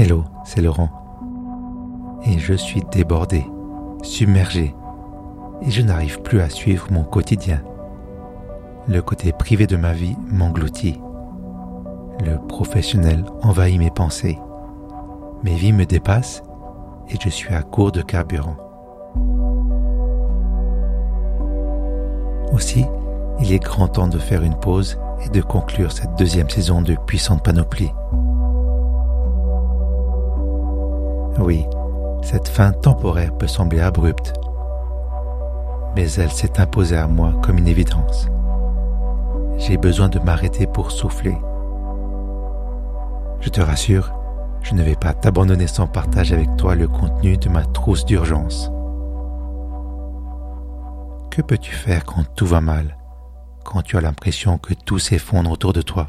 Hello, c'est Laurent. Et je suis débordé, submergé, et je n'arrive plus à suivre mon quotidien. Le côté privé de ma vie m'engloutit. Le professionnel envahit mes pensées. Mes vies me dépassent et je suis à court de carburant. Aussi, il est grand temps de faire une pause et de conclure cette deuxième saison de Puissante Panoplie. Oui, cette fin temporaire peut sembler abrupte, mais elle s'est imposée à moi comme une évidence. J'ai besoin de m'arrêter pour souffler. Je te rassure, je ne vais pas t'abandonner sans partager avec toi le contenu de ma trousse d'urgence. Que peux-tu faire quand tout va mal, quand tu as l'impression que tout s'effondre autour de toi?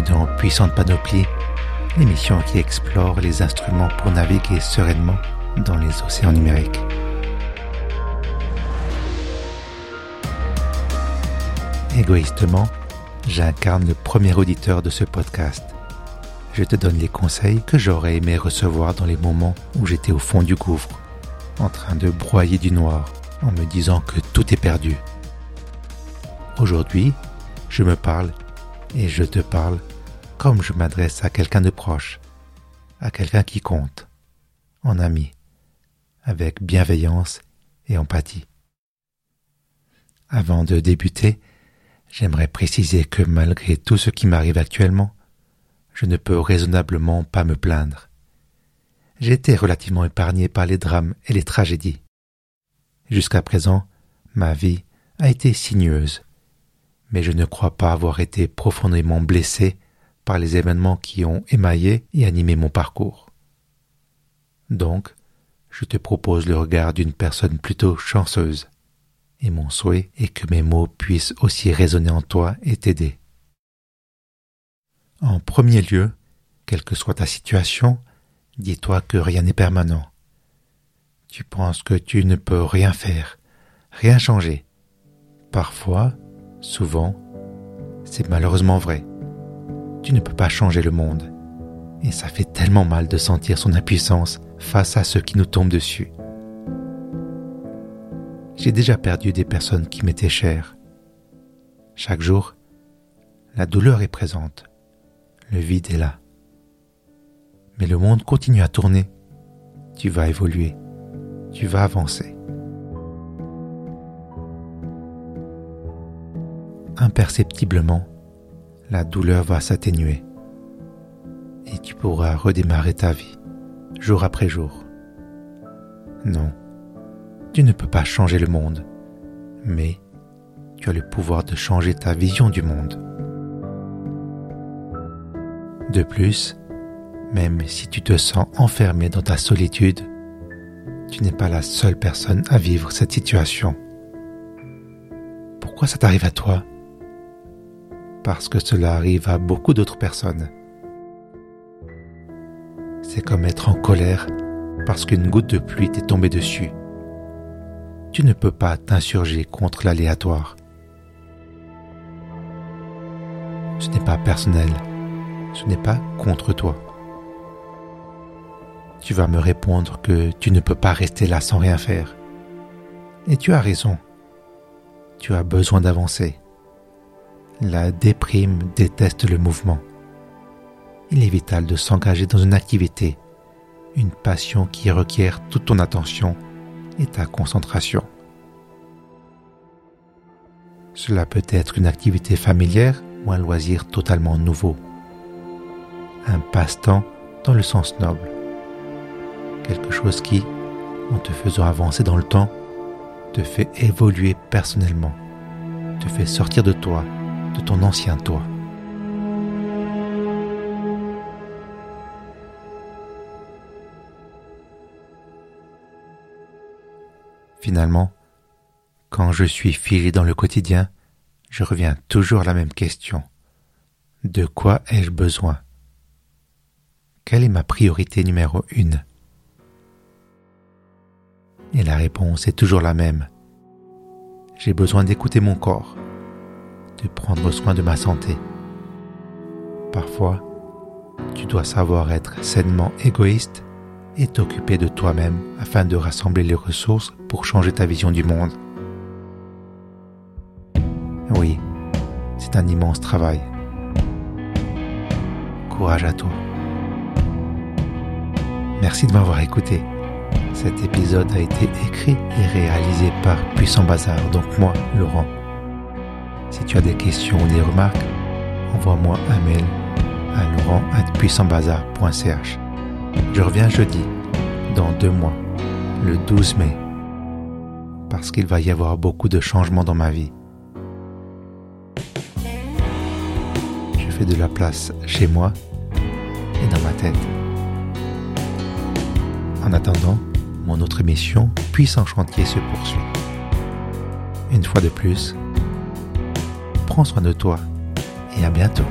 Dans Puissante Panoplie, l'émission qui explore les instruments pour naviguer sereinement dans les océans numériques. Égoïstement, j'incarne le premier auditeur de ce podcast. Je te donne les conseils que j'aurais aimé recevoir dans les moments où j'étais au fond du gouffre, en train de broyer du noir, en me disant que tout est perdu. Aujourd'hui, je me parle et je te parle comme je m'adresse à quelqu'un de proche, à quelqu'un qui compte, en ami, avec bienveillance et empathie. Avant de débuter, J'aimerais préciser que malgré tout ce qui m'arrive actuellement, je ne peux raisonnablement pas me plaindre. J'ai été relativement épargné par les drames et les tragédies. Jusqu'à présent, ma vie a été sinueuse, mais je ne crois pas avoir été profondément blessé par les événements qui ont émaillé et animé mon parcours. Donc, je te propose le regard d'une personne plutôt chanceuse et mon souhait est que mes mots puissent aussi résonner en toi et t'aider. En premier lieu, quelle que soit ta situation, dis-toi que rien n'est permanent. Tu penses que tu ne peux rien faire, rien changer. Parfois, souvent, c'est malheureusement vrai. Tu ne peux pas changer le monde. Et ça fait tellement mal de sentir son impuissance face à ce qui nous tombe dessus. J'ai déjà perdu des personnes qui m'étaient chères. Chaque jour, la douleur est présente, le vide est là. Mais le monde continue à tourner. Tu vas évoluer, tu vas avancer. Imperceptiblement, la douleur va s'atténuer et tu pourras redémarrer ta vie, jour après jour. Non, tu ne peux pas changer le monde, mais tu as le pouvoir de changer ta vision du monde. De plus, même si tu te sens enfermé dans ta solitude, tu n'es pas la seule personne à vivre cette situation. Pourquoi ça t'arrive à toi? Parce que cela arrive à beaucoup d'autres personnes. C'est comme être en colère parce qu'une goutte de pluie t'est tombée dessus tu ne peux pas t'insurger contre l'aléatoire. Ce n'est pas personnel, ce n'est pas contre toi. Tu vas me répondre que tu ne peux pas rester là sans rien faire. Et tu as raison. Tu as besoin d'avancer. La déprime déteste le mouvement. Il est vital de s'engager dans une activité, une passion qui requiert toute ton attention et ta concentration. Cela peut être une activité familière ou un loisir totalement nouveau. Un passe-temps dans le sens noble. Quelque chose qui, en te faisant avancer dans le temps, te fait évoluer personnellement, te fait sortir de toi, de ton ancien toi. Finalement, quand je suis figé dans le quotidien, je reviens toujours à la même question. De quoi ai-je besoin? Quelle est ma priorité numéro une? Et la réponse est toujours la même. J'ai besoin d'écouter mon corps, de prendre soin de ma santé. Parfois, tu dois savoir être sainement égoïste et t'occuper de toi-même afin de rassembler les ressources pour changer ta vision du monde. Oui, c'est un immense travail. Courage à toi. Merci de m'avoir écouté. Cet épisode a été écrit et réalisé par Puissant Bazar, donc moi, Laurent. Si tu as des questions ou des remarques, envoie-moi un mail à laurent.puissantbazar.ch. Je reviens jeudi, dans deux mois, le 12 mai, parce qu'il va y avoir beaucoup de changements dans ma vie. Je fais de la place chez moi et dans ma tête. En attendant, mon autre émission Puissant Chantier se poursuit. Une fois de plus, prends soin de toi et à bientôt.